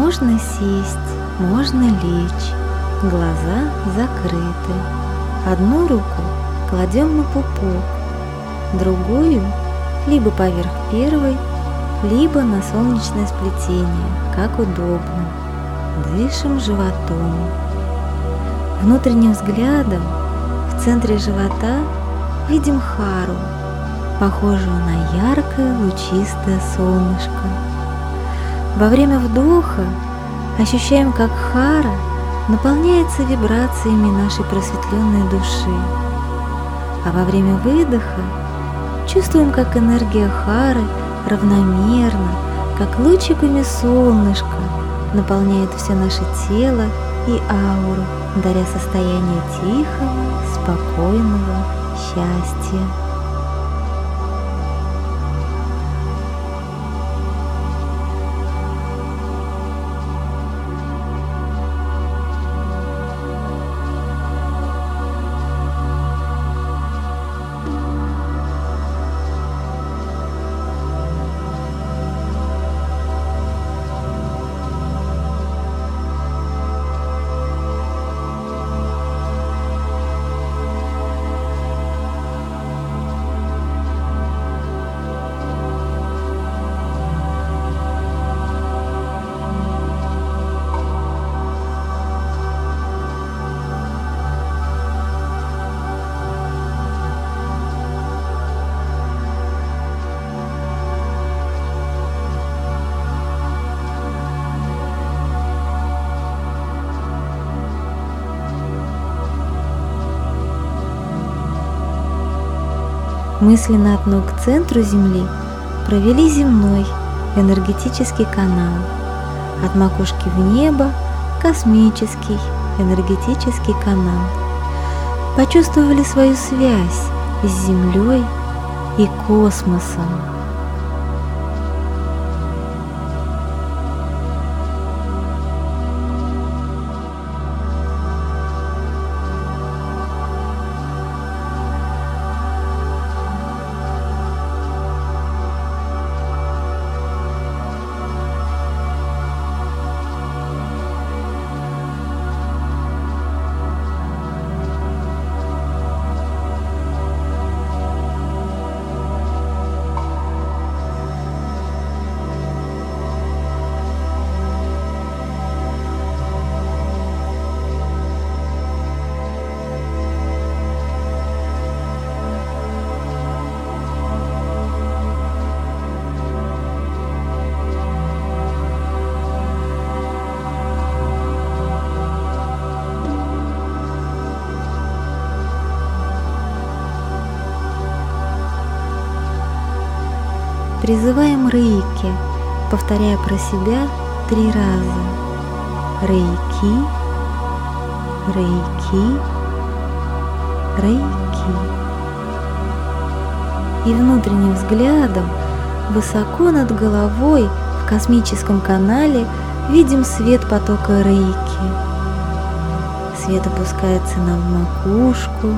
Можно сесть, можно лечь, глаза закрыты. Одну руку кладем на пупок, другую либо поверх первой, либо на солнечное сплетение, как удобно. Дышим животом. Внутренним взглядом в центре живота видим Хару, похожую на яркое лучистое солнышко. Во время вдоха ощущаем, как Хара наполняется вибрациями нашей просветленной души, а во время выдоха чувствуем, как энергия Хары равномерно, как лучиками солнышка, наполняет все наше тело и ауру, даря состояние тихого, спокойного счастья. Мысленно от ног к центру Земли провели земной энергетический канал, от макушки в небо космический энергетический канал. Почувствовали свою связь с Землей и космосом. Призываем рейки, повторяя про себя три раза. Рейки, рейки, рейки. И внутренним взглядом высоко над головой в космическом канале видим свет потока рейки. Свет опускается нам в макушку,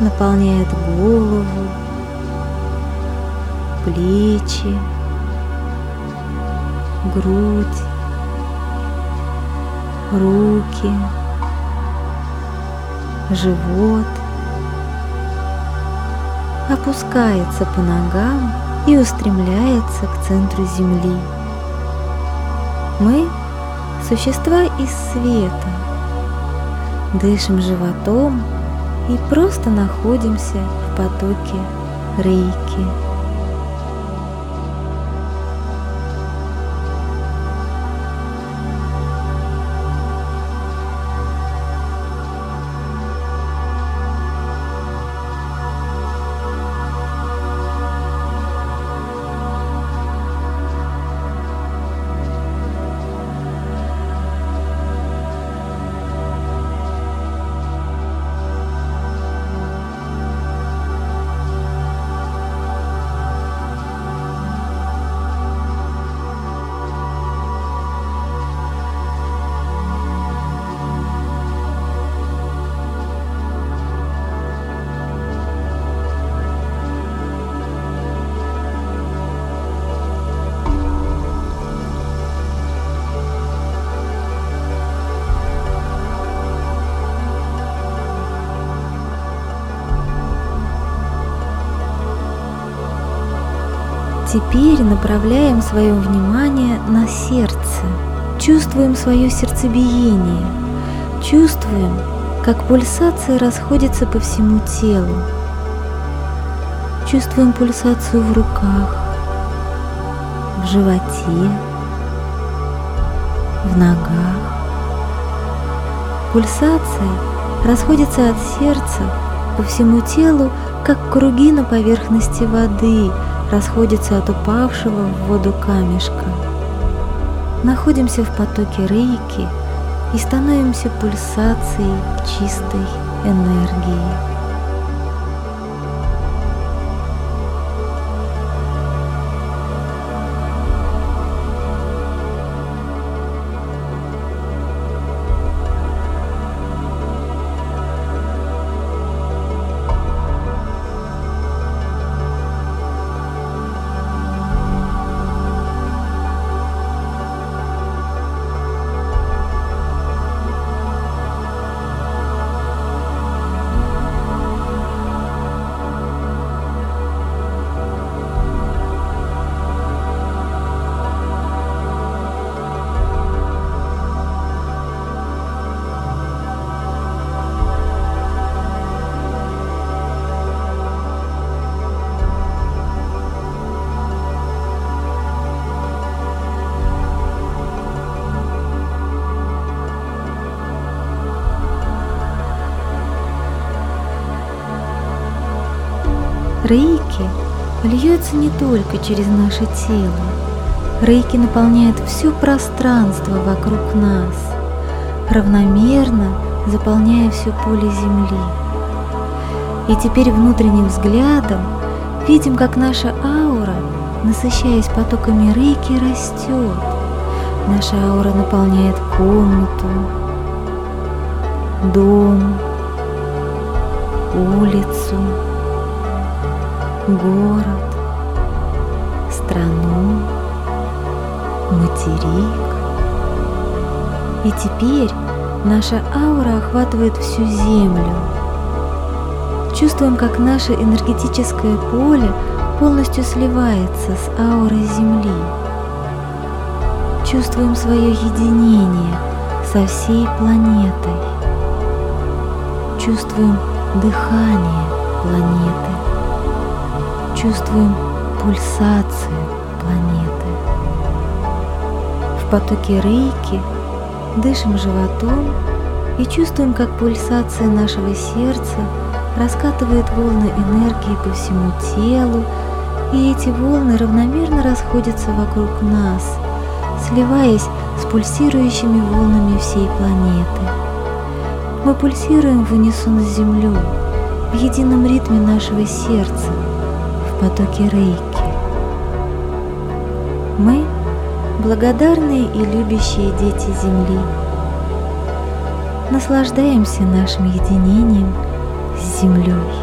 наполняет голову, плечи, грудь, руки, живот, опускается по ногам и устремляется к центру Земли. Мы – существа из света, дышим животом и просто находимся в потоке рейки. Теперь направляем свое внимание на сердце, чувствуем свое сердцебиение, чувствуем, как пульсация расходится по всему телу. Чувствуем пульсацию в руках, в животе, в ногах. Пульсация расходится от сердца по всему телу, как круги на поверхности воды расходятся от упавшего в воду камешка. Находимся в потоке рейки и становимся пульсацией чистой энергии. Рейки льется не только через наше тело. Рейки наполняет все пространство вокруг нас, равномерно заполняя все поле Земли. И теперь внутренним взглядом видим, как наша аура, насыщаясь потоками рейки, растет. Наша аура наполняет комнату, дом, улицу, город, страну, материк. И теперь наша аура охватывает всю Землю. Чувствуем, как наше энергетическое поле полностью сливается с аурой Земли. Чувствуем свое единение со всей планетой. Чувствуем дыхание планеты чувствуем пульсацию планеты. В потоке рейки дышим животом и чувствуем, как пульсация нашего сердца раскатывает волны энергии по всему телу, и эти волны равномерно расходятся вокруг нас, сливаясь с пульсирующими волнами всей планеты. Мы пульсируем в унисон с Землей, в едином ритме нашего сердца, потоке рейки. Мы – благодарные и любящие дети Земли. Наслаждаемся нашим единением с Землей.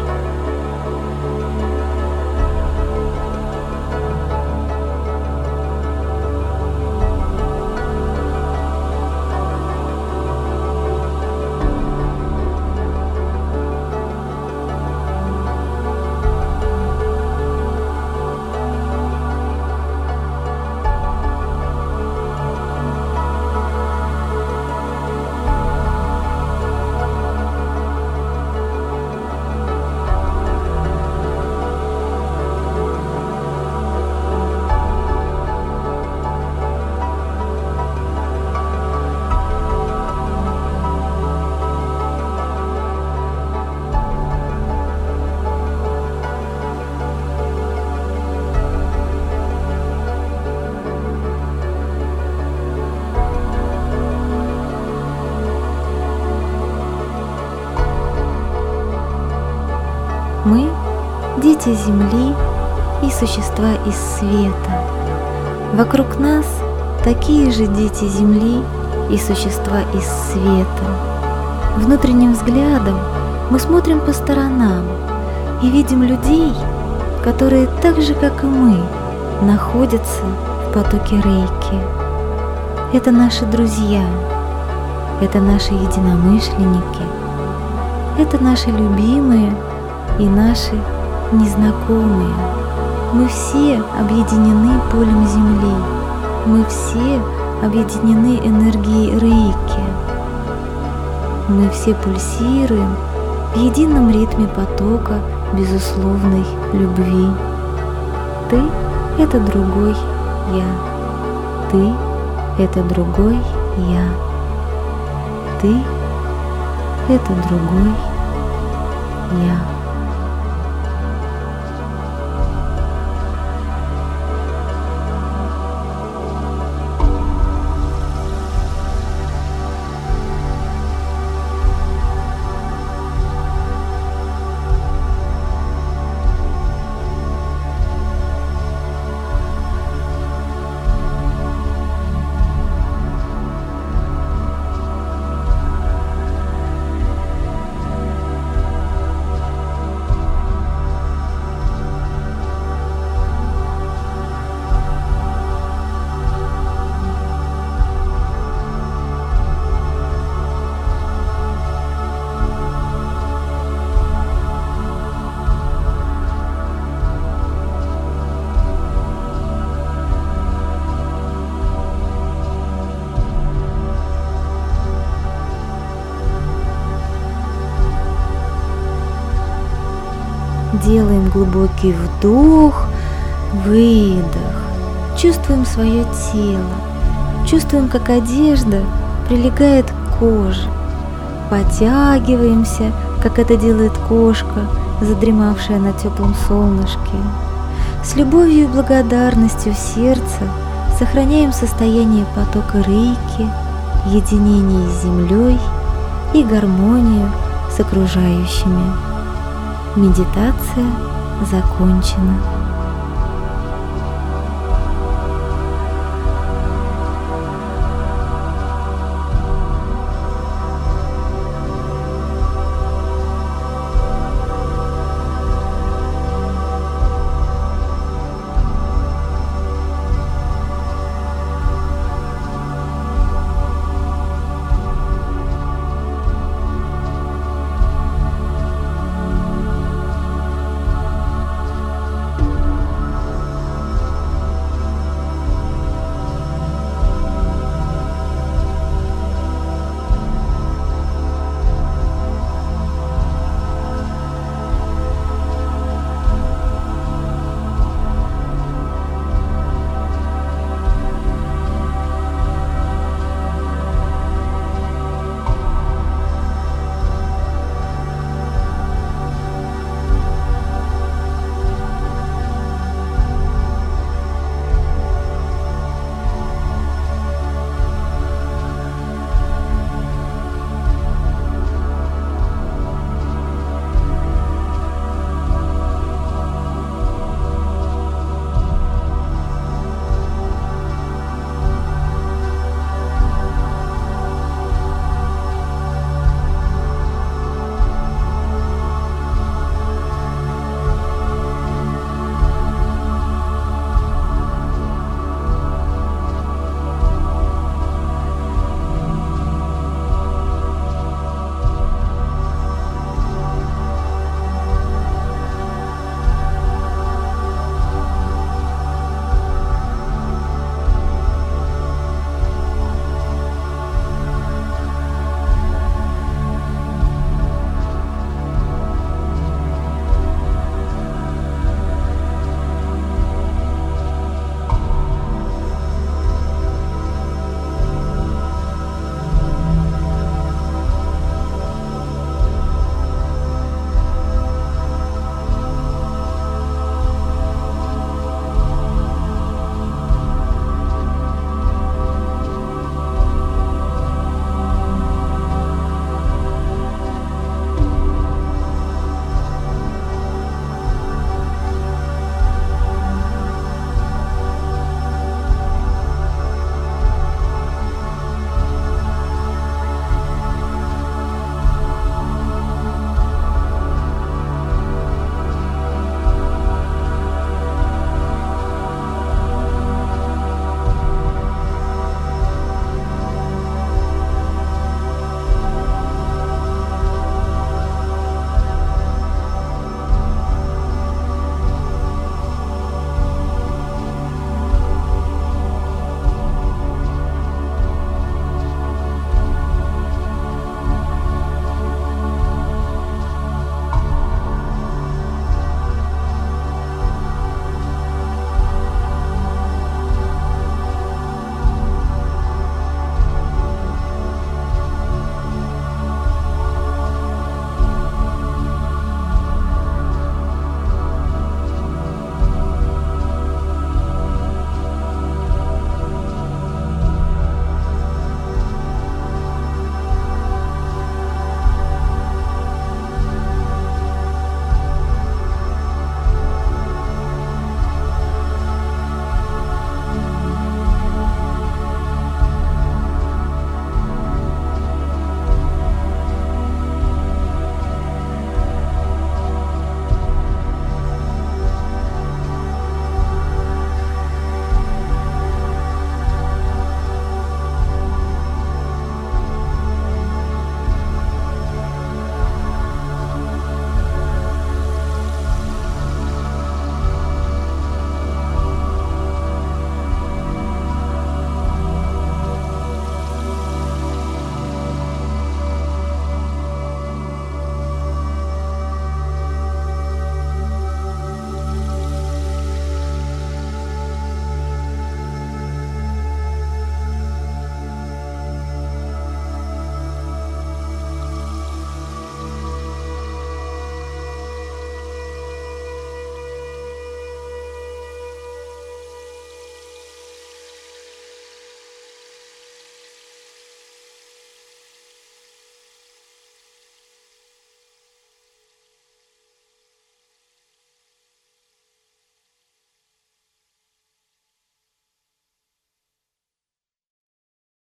Дети Земли и существа из света. Вокруг нас такие же дети Земли и существа из света. Внутренним взглядом мы смотрим по сторонам и видим людей, которые так же, как и мы, находятся в потоке рейки. Это наши друзья, это наши единомышленники, это наши любимые – и наши незнакомые. Мы все объединены полем Земли. Мы все объединены энергией Рейки. Мы все пульсируем в едином ритме потока безусловной любви. Ты — это другой я. Ты — это другой я. Ты — это другой я. Делаем глубокий вдох, выдох. Чувствуем свое тело. Чувствуем, как одежда прилегает к коже. Потягиваемся, как это делает кошка, задремавшая на теплом солнышке. С любовью и благодарностью в сердце сохраняем состояние потока рейки, единение с землей и гармонию с окружающими. Медитация закончена.